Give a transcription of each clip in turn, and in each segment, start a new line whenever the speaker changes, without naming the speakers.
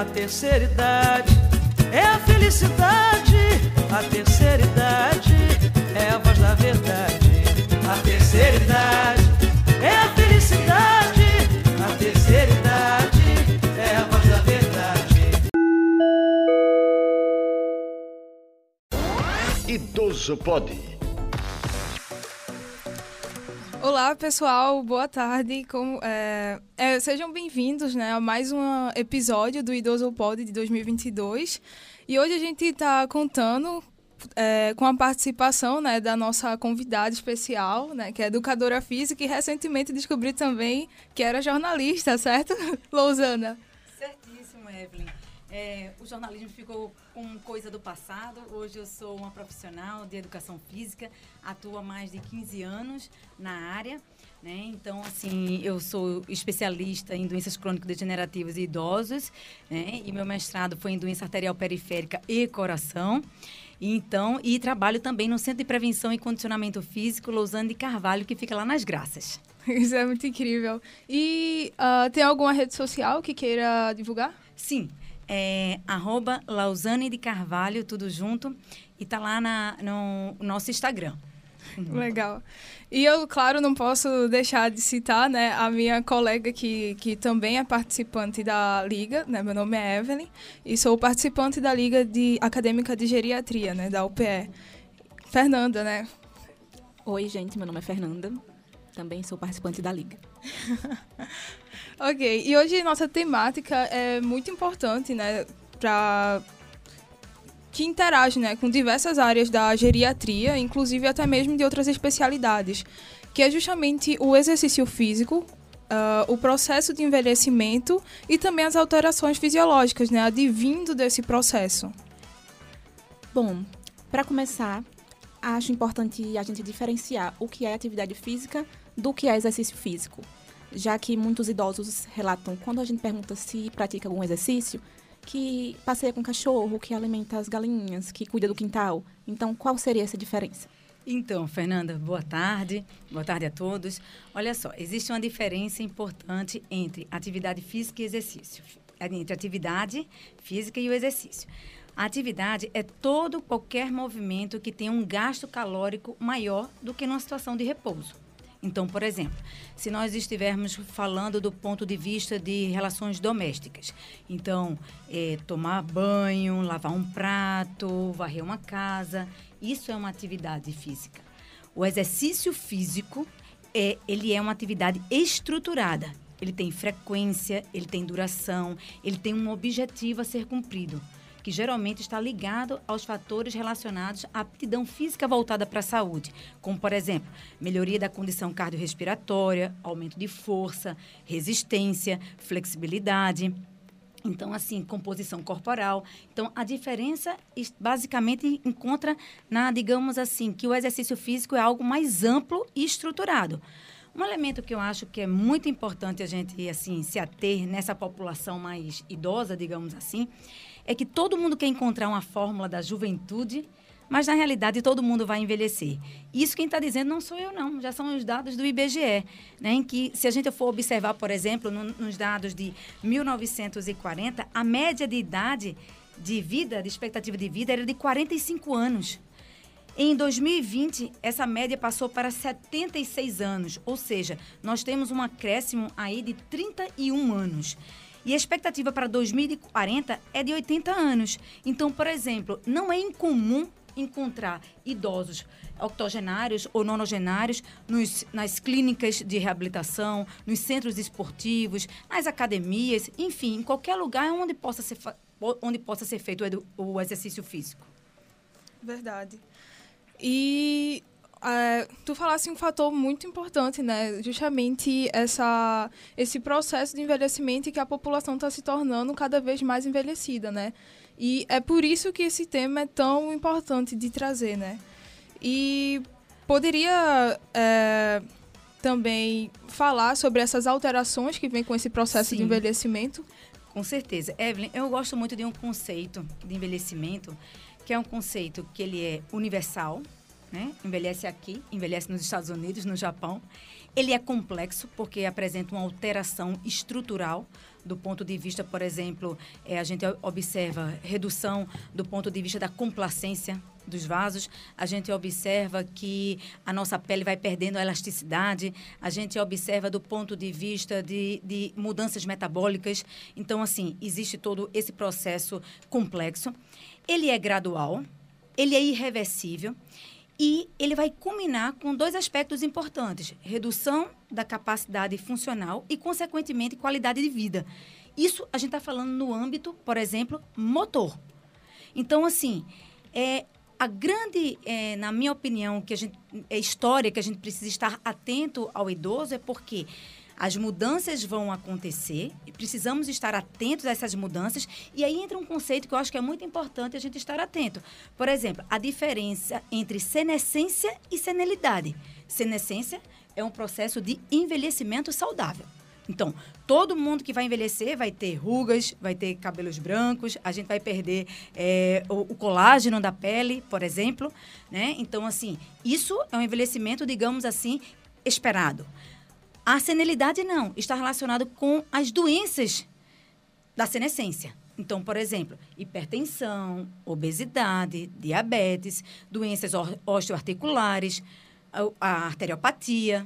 a terceira idade é a felicidade. A terceira idade é a voz da verdade. A terceira idade é a felicidade. A terceira idade é a voz da verdade.
Idoso Pode.
Olá, pessoal, boa tarde. Como, é, é, sejam bem-vindos né, a mais um episódio do Idoso Pod de 2022. E hoje a gente está contando é, com a participação né, da nossa convidada especial, né, que é educadora física e recentemente descobri também que era jornalista, certo, Lousana?
Certíssimo, Evelyn. É, o jornalismo ficou com coisa do passado. Hoje eu sou uma profissional de educação física, atuo há mais de 15 anos na área. Né? Então, assim, eu sou especialista em doenças crônico-degenerativas e idosos, né? e meu mestrado foi em doença arterial periférica e coração. Então, e trabalho também no Centro de Prevenção e Condicionamento Físico Lousana de Carvalho, que fica lá nas Graças.
Isso é muito incrível. E uh, tem alguma rede social que queira divulgar?
Sim, é arroba Lausane de Carvalho, tudo junto, e tá lá na, no nosso Instagram.
Legal. E eu, claro, não posso deixar de citar né, a minha colega que, que também é participante da Liga, né, meu nome é Evelyn, e sou participante da Liga de Acadêmica de Geriatria, né, da UPE. Fernanda, né?
Oi, gente, meu nome é Fernanda, também sou participante da Liga.
ok, e hoje nossa temática é muito importante, né, para que interage né, com diversas áreas da geriatria, inclusive até mesmo de outras especialidades, que é justamente o exercício físico, uh, o processo de envelhecimento e também as alterações fisiológicas, né, advindo desse processo.
Bom, para começar, acho importante a gente diferenciar o que é atividade física do que é exercício físico. Já que muitos idosos relatam, quando a gente pergunta se pratica algum exercício, que passeia com cachorro, que alimenta as galinhas, que cuida do quintal. Então, qual seria essa diferença?
Então, Fernanda, boa tarde. Boa tarde a todos. Olha só, existe uma diferença importante entre atividade física e exercício. Entre atividade física e o exercício. A atividade é todo qualquer movimento que tenha um gasto calórico maior do que numa situação de repouso. Então, por exemplo, se nós estivermos falando do ponto de vista de relações domésticas, então, é, tomar banho, lavar um prato, varrer uma casa, isso é uma atividade física. O exercício físico é, ele é uma atividade estruturada. Ele tem frequência, ele tem duração, ele tem um objetivo a ser cumprido que geralmente está ligado aos fatores relacionados à aptidão física voltada para a saúde, como, por exemplo, melhoria da condição cardiorrespiratória, aumento de força, resistência, flexibilidade. Então, assim, composição corporal. Então, a diferença basicamente encontra na, digamos assim, que o exercício físico é algo mais amplo e estruturado. Um elemento que eu acho que é muito importante a gente assim se ater nessa população mais idosa, digamos assim, é que todo mundo quer encontrar uma fórmula da juventude, mas na realidade todo mundo vai envelhecer. Isso quem está dizendo não sou eu, não. Já são os dados do IBGE, né, em que, se a gente for observar, por exemplo, no, nos dados de 1940, a média de idade de vida, de expectativa de vida, era de 45 anos. Em 2020, essa média passou para 76 anos, ou seja, nós temos um acréscimo aí de 31 anos. E a expectativa para 2040 é de 80 anos. Então, por exemplo, não é incomum encontrar idosos octogenários ou nonogenários nos, nas clínicas de reabilitação, nos centros esportivos, nas academias, enfim, em qualquer lugar onde possa ser, onde possa ser feito o, exercício físico.
Verdade. E é, tu falasse um fator muito importante, né? Justamente essa, esse processo de envelhecimento e que a população está se tornando cada vez mais envelhecida, né? E é por isso que esse tema é tão importante de trazer, né? E poderia é, também falar sobre essas alterações que vem com esse processo Sim. de envelhecimento?
Com certeza. Evelyn, eu gosto muito de um conceito de envelhecimento, que é um conceito que ele é universal, né? Envelhece aqui, envelhece nos Estados Unidos, no Japão. Ele é complexo porque apresenta uma alteração estrutural do ponto de vista, por exemplo, é, a gente observa redução do ponto de vista da complacência dos vasos, a gente observa que a nossa pele vai perdendo a elasticidade, a gente observa do ponto de vista de, de mudanças metabólicas. Então, assim, existe todo esse processo complexo. Ele é gradual, ele é irreversível e ele vai culminar com dois aspectos importantes: redução da capacidade funcional e, consequentemente, qualidade de vida. Isso a gente está falando no âmbito, por exemplo, motor. Então, assim, é, a grande, é, na minha opinião, que a gente, é história que a gente precisa estar atento ao idoso é porque as mudanças vão acontecer e precisamos estar atentos a essas mudanças. E aí entra um conceito que eu acho que é muito importante a gente estar atento. Por exemplo, a diferença entre senescência e senilidade. Senescência é um processo de envelhecimento saudável. Então, todo mundo que vai envelhecer vai ter rugas, vai ter cabelos brancos, a gente vai perder é, o, o, colágeno da pele, por exemplo. Né? Então, assim, isso é um envelhecimento, digamos assim, esperado. A senilidade não, está relacionado com as doenças da senescência. Então, por exemplo, hipertensão, obesidade, diabetes, doenças osteoarticulares, a arteriopatia,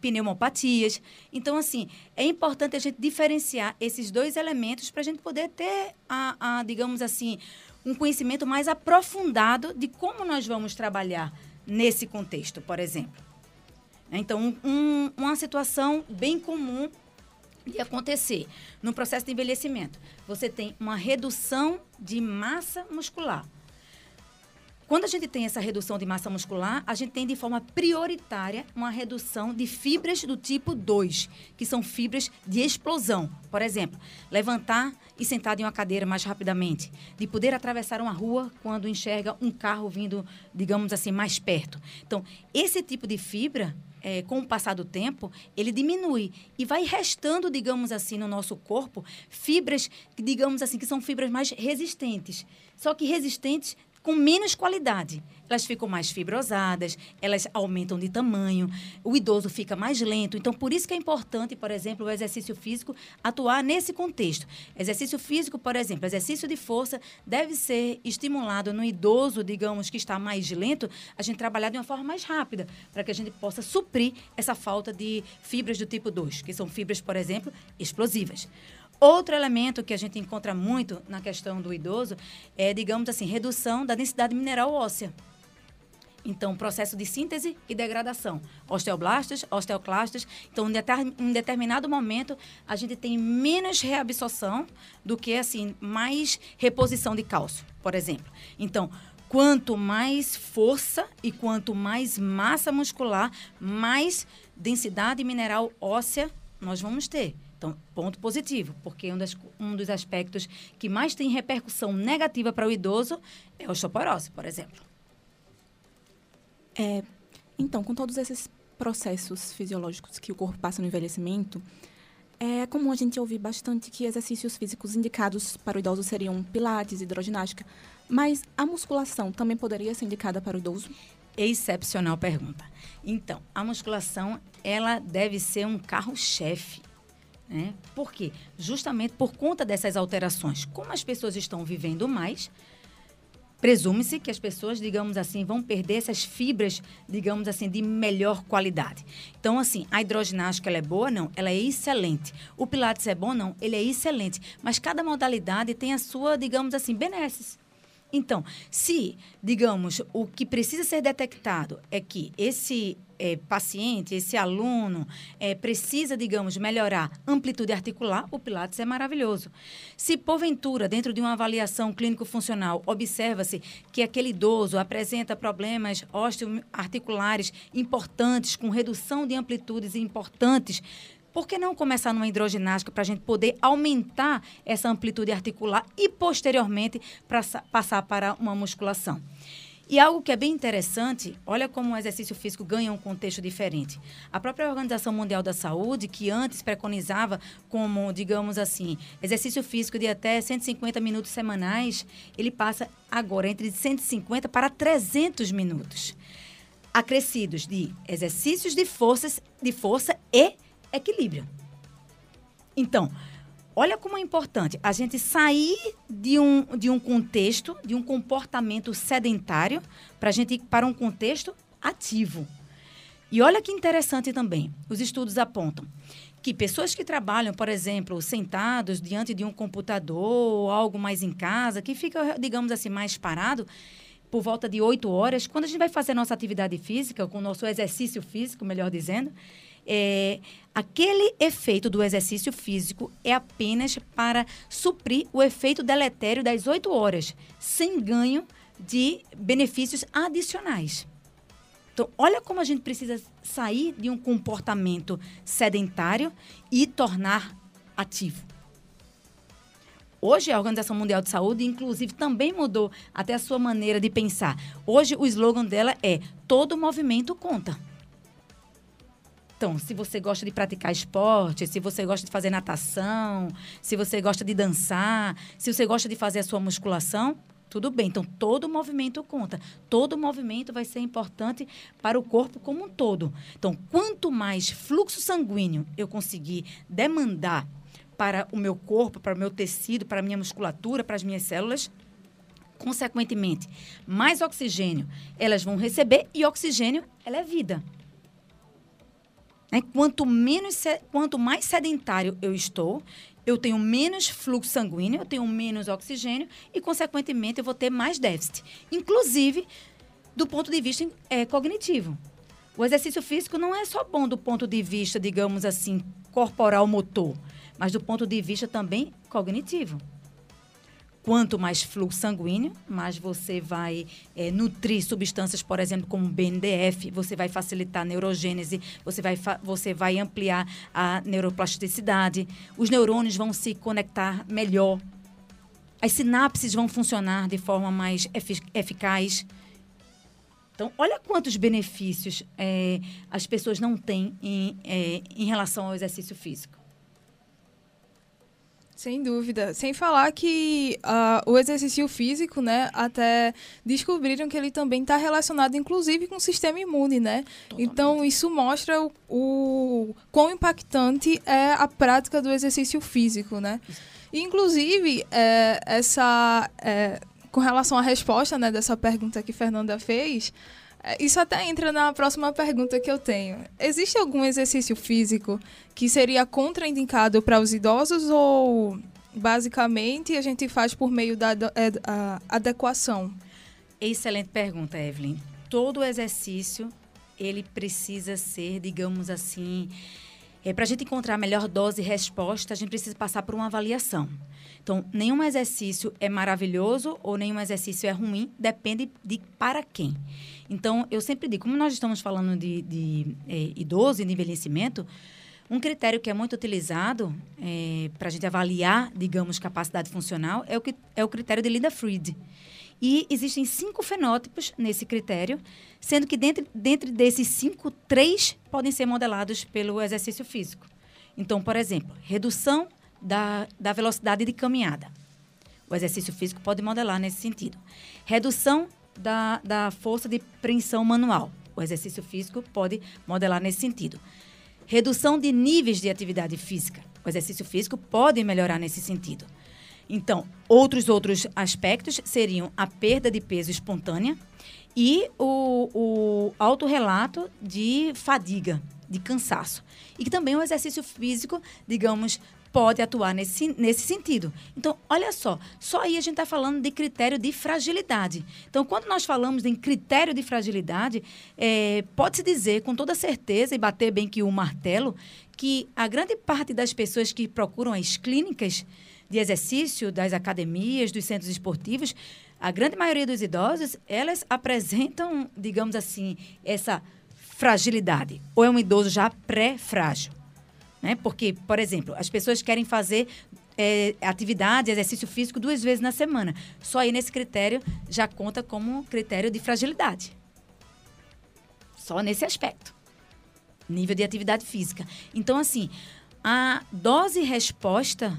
pneumopatias. Então, assim, é importante a gente diferenciar esses dois elementos para a gente poder ter, a, a, digamos assim, um conhecimento mais aprofundado de como nós vamos trabalhar nesse contexto, por exemplo. Então, um, uma situação bem comum de acontecer no processo de envelhecimento. Você tem uma redução de massa muscular. Quando a gente tem essa redução de massa muscular, a gente tem de forma prioritária uma redução de fibras do tipo 2, que são fibras de explosão. Por exemplo, levantar e sentar em uma cadeira mais rapidamente, de poder atravessar uma rua quando enxerga um carro vindo, digamos assim, mais perto. Então, esse tipo de fibra é, com o passar do tempo, ele diminui e vai restando, digamos assim, no nosso corpo fibras, digamos assim, que são fibras mais resistentes. Só que resistentes com menos qualidade. Elas ficam mais fibrosadas, elas aumentam de tamanho, o idoso fica mais lento. Então, por isso que é importante, por exemplo, o exercício físico atuar nesse contexto. Exercício físico, por exemplo, exercício de força deve ser estimulado no idoso, digamos, que está mais lento, a gente trabalhar de uma forma mais rápida, para que a gente possa suprir essa falta de fibras do tipo 2, que são fibras, por exemplo, explosivas. Outro elemento que a gente encontra muito na questão do idoso é, digamos assim, redução da densidade mineral óssea. Então, processo de síntese e degradação. Osteoblastos, osteoclastos. Então, em determinado momento, a gente tem menos reabsorção do que, assim, mais reposição de cálcio, por exemplo. Então, quanto mais força e quanto mais massa muscular, mais densidade mineral óssea nós vamos ter. Então, ponto positivo, porque um, das, um dos aspectos que mais tem repercussão negativa para o idoso é a osteoporose, por exemplo.
É, então, com todos esses processos fisiológicos que o corpo passa no envelhecimento, é comum a gente ouvir bastante que exercícios físicos indicados para o idoso seriam pilates, hidroginástica, mas a musculação também poderia ser indicada para o idoso?
Excepcional pergunta. Então, a musculação, ela deve ser um carro-chefe né? Por quê? Justamente por conta dessas alterações. Como as pessoas estão vivendo mais, presume-se que as pessoas, digamos assim, vão perder essas fibras, digamos assim, de melhor qualidade. Então, assim, a hidroginástica ela é boa? Não, ela é excelente. O pilates é bom? Não, ele é excelente. Mas cada modalidade tem a sua, digamos assim, benesses. Então, se, digamos, o que precisa ser detectado é que esse é, paciente, esse aluno, é, precisa, digamos, melhorar amplitude articular, o Pilates é maravilhoso. Se, porventura, dentro de uma avaliação clínico-funcional, observa-se que aquele idoso apresenta problemas osteoarticulares importantes, com redução de amplitudes importantes, por que não começar numa hidroginástica para a gente poder aumentar essa amplitude articular e, posteriormente, pra, passar para uma musculação? E algo que é bem interessante, olha como o exercício físico ganha um contexto diferente. A própria Organização Mundial da Saúde, que antes preconizava como, digamos assim, exercício físico de até 150 minutos semanais, ele passa agora entre 150 para 300 minutos. Acrescidos de exercícios de, forças, de força e equilíbrio. Então, Olha como é importante a gente sair de um, de um contexto, de um comportamento sedentário, para a gente ir para um contexto ativo. E olha que interessante também, os estudos apontam que pessoas que trabalham, por exemplo, sentados diante de um computador ou algo mais em casa, que fica, digamos assim, mais parado, por volta de oito horas, quando a gente vai fazer nossa atividade física, com o nosso exercício físico, melhor dizendo, é, aquele efeito do exercício físico é apenas para suprir o efeito deletério das oito horas, sem ganho de benefícios adicionais. Então, olha como a gente precisa sair de um comportamento sedentário e tornar ativo. Hoje, a Organização Mundial de Saúde, inclusive, também mudou até a sua maneira de pensar. Hoje, o slogan dela é: todo movimento conta. Então, se você gosta de praticar esporte, se você gosta de fazer natação, se você gosta de dançar, se você gosta de fazer a sua musculação, tudo bem. Então, todo movimento conta. Todo movimento vai ser importante para o corpo como um todo. Então, quanto mais fluxo sanguíneo eu conseguir demandar para o meu corpo, para o meu tecido, para a minha musculatura, para as minhas células, consequentemente, mais oxigênio elas vão receber e oxigênio ela é vida. Né? Quanto, menos, quanto mais sedentário eu estou, eu tenho menos fluxo sanguíneo, eu tenho menos oxigênio e, consequentemente, eu vou ter mais déficit. Inclusive, do ponto de vista é, cognitivo. O exercício físico não é só bom do ponto de vista, digamos assim, corporal motor, mas do ponto de vista também cognitivo. Quanto mais fluxo sanguíneo, mais você vai é, nutrir substâncias, por exemplo, como BNDF, você vai facilitar a neurogênese, você vai, você vai ampliar a neuroplasticidade, os neurônios vão se conectar melhor, as sinapses vão funcionar de forma mais efic eficaz. Então, olha quantos benefícios é, as pessoas não têm em, é, em relação ao exercício físico.
Sem dúvida. Sem falar que uh, o exercício físico, né, até descobriram que ele também está relacionado, inclusive, com o sistema imune, né? Totalmente. Então, isso mostra o, o quão impactante é a prática do exercício físico, né? E, inclusive, é, essa, é, com relação à resposta né, dessa pergunta que Fernanda fez, isso até entra na próxima pergunta que eu tenho. Existe algum exercício físico que seria contraindicado para os idosos ou basicamente a gente faz por meio da é, adequação?
Excelente pergunta, Evelyn. Todo exercício ele precisa ser, digamos assim, é, para a gente encontrar a melhor dose e resposta, a gente precisa passar por uma avaliação. Então, nenhum exercício é maravilhoso ou nenhum exercício é ruim, depende de para quem. Então, eu sempre digo, como nós estamos falando de, de é, idoso e de envelhecimento, um critério que é muito utilizado é, para a gente avaliar, digamos, capacidade funcional é o, que, é o critério de Linda Fried. E existem cinco fenótipos nesse critério, sendo que dentro, dentro desses cinco, três podem ser modelados pelo exercício físico. Então, por exemplo, redução da, da velocidade de caminhada. O exercício físico pode modelar nesse sentido. Redução da, da força de preensão manual. O exercício físico pode modelar nesse sentido. Redução de níveis de atividade física. O exercício físico pode melhorar nesse sentido. Então, outros outros aspectos seriam a perda de peso espontânea e o, o autorrelato de fadiga, de cansaço. E também o exercício físico, digamos, pode atuar nesse, nesse sentido. Então, olha só, só aí a gente está falando de critério de fragilidade. Então, quando nós falamos em critério de fragilidade, é, pode-se dizer com toda certeza e bater bem que o martelo, que a grande parte das pessoas que procuram as clínicas de exercício das academias, dos centros esportivos, a grande maioria dos idosos, elas apresentam, digamos assim, essa fragilidade. Ou é um idoso já pré-frágil. Né? Porque, por exemplo, as pessoas querem fazer é, atividade, exercício físico duas vezes na semana. Só aí nesse critério já conta como critério de fragilidade. Só nesse aspecto. Nível de atividade física. Então, assim, a dose resposta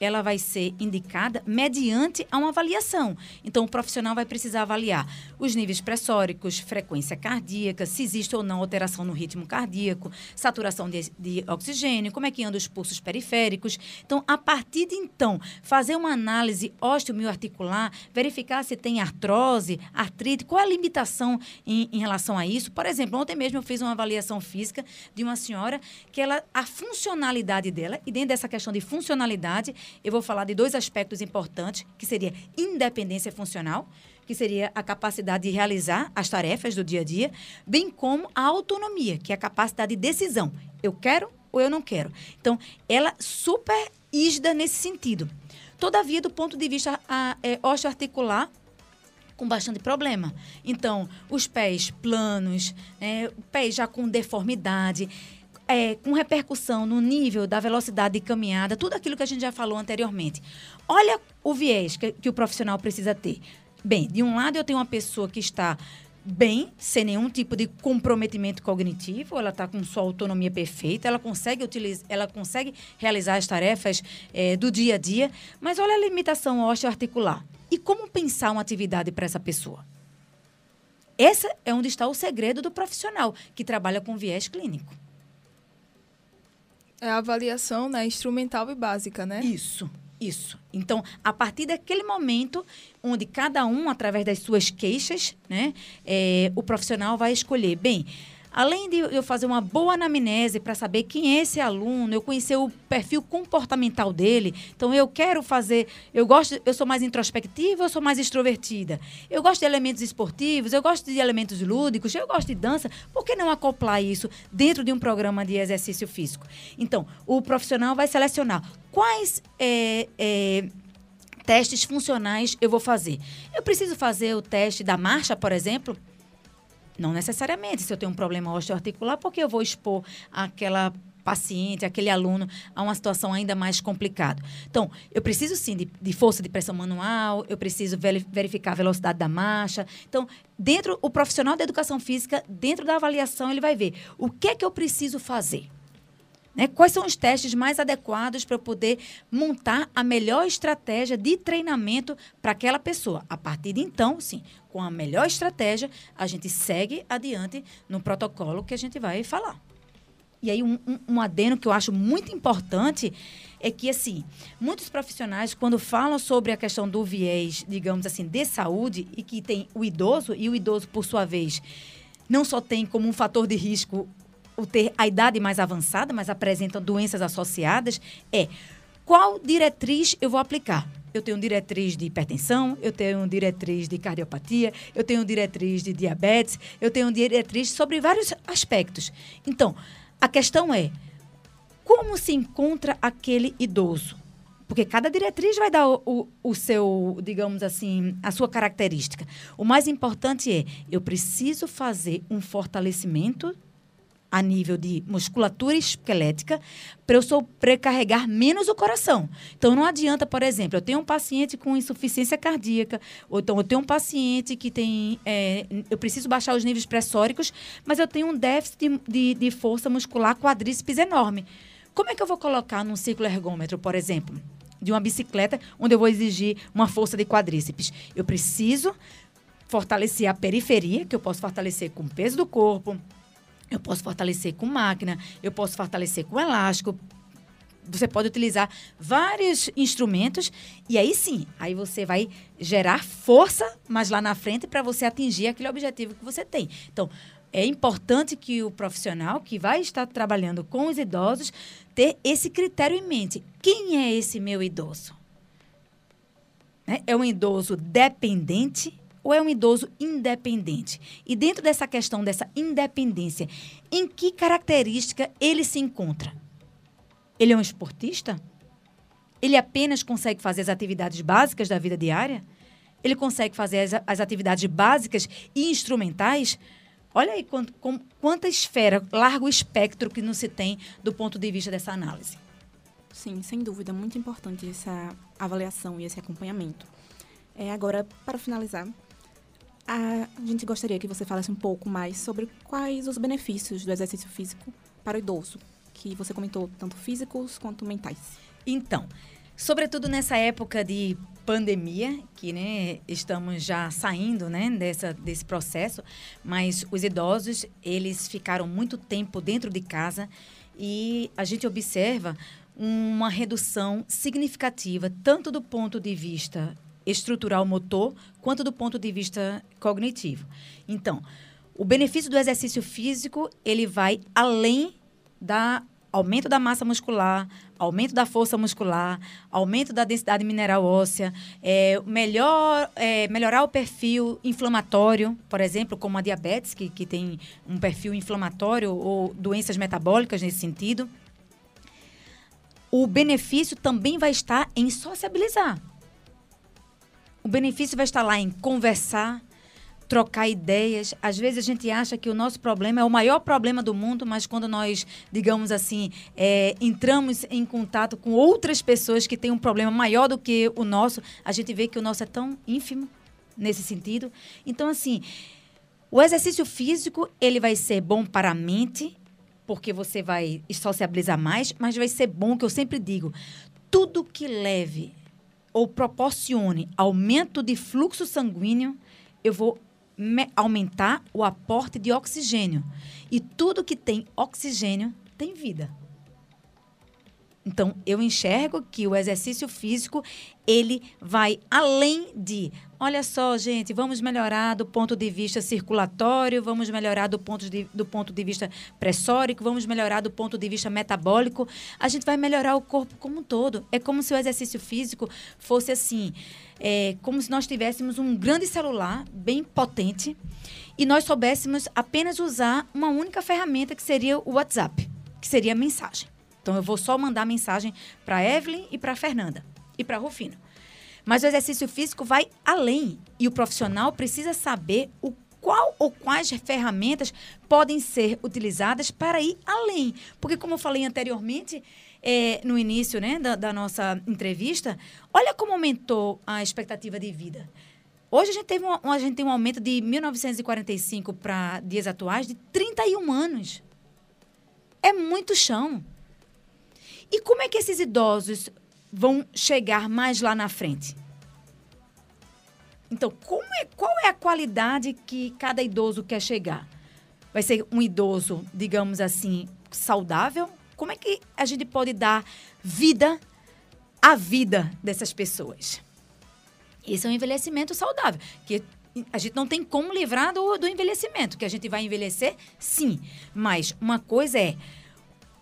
ela vai ser indicada mediante a uma avaliação. Então, o profissional vai precisar avaliar os níveis pressóricos, frequência cardíaca, se existe ou não alteração no ritmo cardíaco, saturação de, de oxigênio, como é que andam os pulsos periféricos. Então, a partir de então, fazer uma análise osteomioarticular, verificar se tem artrose, artrite, qual é a limitação em, em relação a isso. Por exemplo, ontem mesmo eu fiz uma avaliação física de uma senhora que ela, a funcionalidade dela, e dentro dessa questão de funcionalidade, eu vou falar de dois aspectos importantes, que seria independência funcional, que seria a capacidade de realizar as tarefas do dia a dia, bem como a autonomia, que é a capacidade de decisão. Eu quero ou eu não quero. Então, ela super ígida nesse sentido. Todavia, do ponto de vista a, é, osteoarticular, com bastante problema. Então, os pés planos, né, pés já com deformidade, é, com repercussão no nível da velocidade de caminhada, tudo aquilo que a gente já falou anteriormente. Olha o viés que, que o profissional precisa ter. Bem, de um lado eu tenho uma pessoa que está bem, sem nenhum tipo de comprometimento cognitivo, ela está com sua autonomia perfeita, ela consegue utilizar, ela consegue realizar as tarefas é, do dia a dia, mas olha a limitação osteoarticular. E como pensar uma atividade para essa pessoa? Esse é onde está o segredo do profissional que trabalha com viés clínico.
É a avaliação né, instrumental e básica, né?
Isso, isso. Então, a partir daquele momento, onde cada um, através das suas queixas, né, é, o profissional vai escolher, bem, além de eu fazer uma boa anamnese para saber quem é esse aluno, eu conhecer o perfil comportamental dele. Então eu quero fazer, eu gosto, eu sou mais introspectiva, eu sou mais extrovertida. Eu gosto de elementos esportivos, eu gosto de elementos lúdicos, eu gosto de dança. Por que não acoplar isso dentro de um programa de exercício físico? Então, o profissional vai selecionar quais é, é, testes funcionais eu vou fazer. Eu preciso fazer o teste da marcha, por exemplo? Não necessariamente, se eu tenho um problema osteoarticular, porque eu vou expor aquela paciente, aquele aluno, a uma situação ainda mais complicada. Então, eu preciso sim de, de, força de pressão manual, eu preciso verificar a velocidade da marcha. Então, dentro, o profissional da educação física, dentro da avaliação, ele vai ver o que é que eu preciso fazer. Né? Quais são os testes mais adequados para poder montar a melhor estratégia de treinamento para aquela pessoa? A partir de então, sim, com a melhor estratégia, a gente segue adiante no protocolo que a gente vai falar. E aí, um, um, um adeno que eu acho muito importante é que, assim, muitos profissionais, quando falam sobre a questão do viés, digamos assim, de saúde, e que tem o idoso, e o idoso, por sua vez, não só tem como um fator de risco o ter a idade mais avançada, mas apresentam doenças associadas, é qual diretriz eu vou aplicar? Eu tenho diretriz de hipertensão, eu tenho diretriz de cardiopatia, eu tenho diretriz de diabetes, eu tenho diretriz sobre vários aspectos. Então, a questão é como se encontra aquele idoso? Porque cada diretriz vai dar o, o, o, seu, digamos assim, a sua característica. O mais importante é, eu preciso fazer um fortalecimento a nível de musculatura esquelética para eu sobrecarregar menos o coração. Então, não adianta, por exemplo, eu tenho um paciente com insuficiência cardíaca, ou então eu tenho um paciente que tem. É, eu preciso baixar os níveis pressóricos, mas eu tenho um déficit de, de, de força muscular quadríceps enorme. Como é que eu vou colocar num ciclo ergômetro, por exemplo, de uma bicicleta, onde eu vou exigir uma força de quadríceps? Eu preciso fortalecer a periferia, que eu posso fortalecer com o peso do corpo, eu posso fortalecer com máquina, eu posso fortalecer com elástico. Você pode utilizar vários instrumentos e aí sim, aí você vai gerar força, mas lá na frente para você atingir aquele objetivo que você tem. Então, é importante que o profissional que vai estar trabalhando com os idosos ter esse critério em mente. Quem é esse meu idoso? Né? É um idoso dependente ou é um idoso independente? E dentro dessa questão dessa independência, em que característica ele se encontra? Ele é um esportista? Ele apenas consegue fazer as atividades básicas da vida diária? Ele consegue fazer as, as atividades básicas e instrumentais? Olha aí quant, com, quanta esfera, largo espectro que não se tem do ponto de vista dessa análise.
Sim, sem dúvida, muito importante essa avaliação e esse acompanhamento. É, agora, para finalizar, a gente gostaria que você falasse um pouco mais sobre quais os benefícios do exercício físico para o idoso, que você comentou tanto físicos quanto mentais.
Então, sobretudo nessa época de pandemia, que né, estamos já saindo né, dessa, desse processo, mas os idosos, eles ficaram muito tempo dentro de casa e a gente observa uma redução significativa, tanto do ponto de vista estrutural motor, quanto do ponto de vista cognitivo. Então, o benefício do exercício físico, ele vai além da aumento da massa muscular, aumento da força muscular, aumento da densidade mineral óssea, é, melhor, é, melhorar o perfil inflamatório, por exemplo, como a diabetes, que, que tem um perfil inflamatório ou doenças metabólicas nesse sentido. O benefício também vai estar em sociabilizar. O benefício vai estar lá em conversar, trocar ideias. Às vezes a gente acha que o nosso problema é o maior problema do mundo, mas quando nós, digamos assim, é, entramos em contato com outras pessoas que têm um problema maior do que o nosso, a gente vê que o nosso é tão ínfimo nesse sentido. Então, assim, o exercício físico ele vai ser bom para a mente, porque você vai sociabilizar mais, mas vai ser bom, que eu sempre digo, tudo que leve ou proporcione aumento de fluxo sanguíneo, eu vou aumentar o aporte de oxigênio. E tudo que tem oxigênio tem vida. Então, eu enxergo que o exercício físico, ele vai além de, olha só, gente, vamos melhorar do ponto de vista circulatório, vamos melhorar do ponto de, do ponto de vista pressórico, vamos melhorar do ponto de vista metabólico. A gente vai melhorar o corpo como um todo. É como se o exercício físico fosse assim, é, como se nós tivéssemos um grande celular bem potente e nós soubéssemos apenas usar uma única ferramenta que seria o WhatsApp, que seria a mensagem. Então eu vou só mandar mensagem para Evelyn e para Fernanda e para Rufino. Mas o exercício físico vai além e o profissional precisa saber o qual ou quais ferramentas podem ser utilizadas para ir além. Porque, como eu falei anteriormente, é, no início né, da, da, nossa entrevista, olha como aumentou a expectativa de vida. Hoje a gente, teve um, a gente tem um aumento de 1945 para dias atuais de 31 anos. É muito chão. E como é que esses idosos vão chegar mais lá na frente? Então, é, qual é a qualidade que cada idoso quer chegar? Vai ser um idoso, digamos assim, saudável? Como é que a gente pode dar vida à vida dessas pessoas? Esse é um envelhecimento saudável, que a gente não tem como livrar do, do envelhecimento, que a gente vai envelhecer, sim. Mas uma coisa é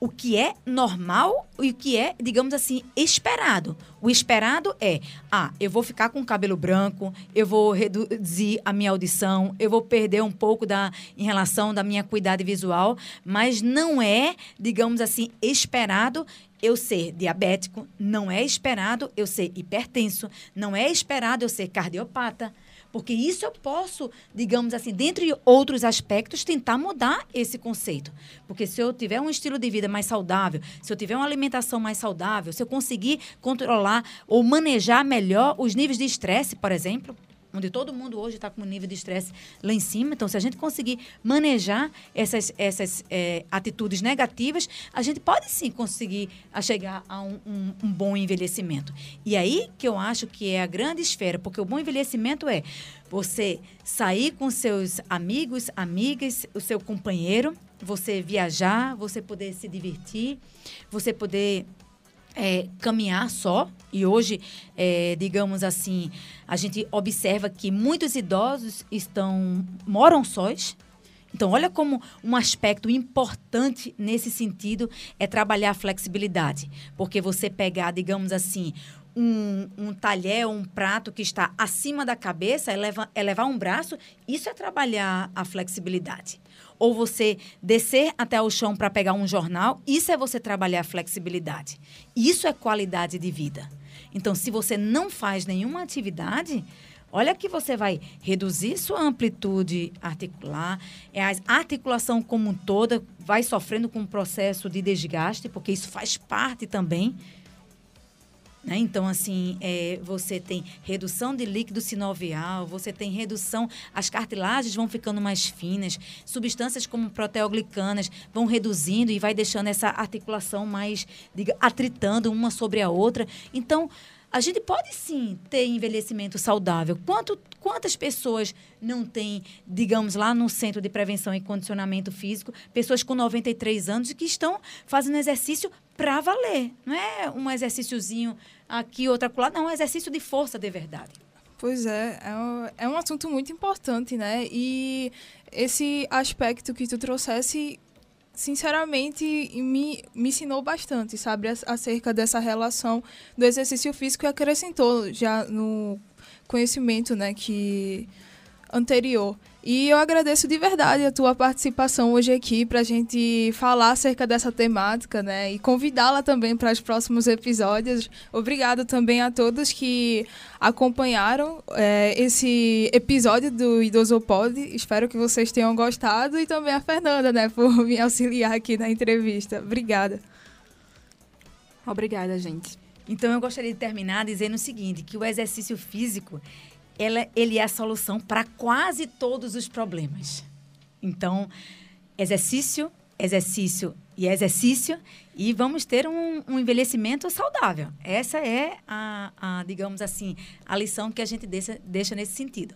o que é normal e o que é, digamos assim, esperado. O esperado é, ah, eu vou ficar com o cabelo branco, eu vou reduzir a minha audição, eu vou perder um pouco da em relação da minha cuidado visual, mas não é, digamos assim, esperado eu ser diabético, não é esperado eu ser hipertenso, não é esperado eu ser cardiopata. Porque isso eu posso, digamos assim, dentre outros aspectos, tentar mudar esse conceito. Porque se eu tiver um estilo de vida mais saudável, se eu tiver uma alimentação mais saudável, se eu conseguir controlar ou manejar melhor os níveis de estresse, por exemplo, onde todo mundo hoje está com um nível de estresse lá em cima. Então, se a gente conseguir manejar essas, essas é, atitudes negativas, a gente pode sim conseguir a chegar a um, um, um, bom envelhecimento. E aí que eu acho que é a grande esfera, porque o bom envelhecimento é você sair com seus amigos, amigas, o seu companheiro, você viajar, você poder se divertir, você poder é, caminhar só. E hoje, é, digamos assim, a gente observa que muitos idosos estão moram sós. Então, olha como um aspecto importante nesse sentido é trabalhar a flexibilidade. Porque você pegar, digamos assim, um, um talher, um prato que está acima da cabeça, elevar, elevar um braço, isso é trabalhar a flexibilidade ou você descer até o chão para pegar um jornal, isso é você trabalhar a flexibilidade. Isso é qualidade de vida. Então, se você não faz nenhuma atividade, olha que você vai reduzir sua amplitude articular, é a articulação como um toda vai sofrendo com um processo de desgaste, porque isso faz parte também Né? Então, assim, é, você tem redução de líquido sinovial, você tem redução, as cartilagens vão ficando mais finas, substâncias como proteoglicanas vão reduzindo e vai deixando essa articulação mais, diga, atritando uma sobre a outra. Então, a gente pode sim ter envelhecimento saudável. Quanto, quantas pessoas não têm, digamos, lá no Centro de Prevenção e Condicionamento Físico, pessoas com 93 anos que estão fazendo exercício para valer. Não é um exercíciozinho aqui, outra lá, não, é um exercício de força de verdade.
Pois é, é um, é um assunto muito importante, né? E esse aspecto que tu trouxesse sinceramente, me, me ensinou bastante, sabe, acerca dessa relação do exercício físico e acrescentou já no conhecimento, né, que anterior. E eu agradeço de verdade a tua participação hoje aqui para a gente falar acerca dessa temática, né? E convidá-la também para os próximos episódios. Obrigado também a todos que acompanharam é, esse episódio do Idoso Pod. Espero que vocês tenham gostado e também a Fernanda, né, por me auxiliar aqui na entrevista. Obrigada.
Obrigada, gente.
Então eu gostaria de terminar dizendo o seguinte, que o exercício físico ela, ele é a solução para quase todos os problemas. Então, exercício, exercício e exercício, e vamos ter um, um envelhecimento saudável. Essa é a, a, digamos assim, a lição que a gente deixa, deixa nesse sentido.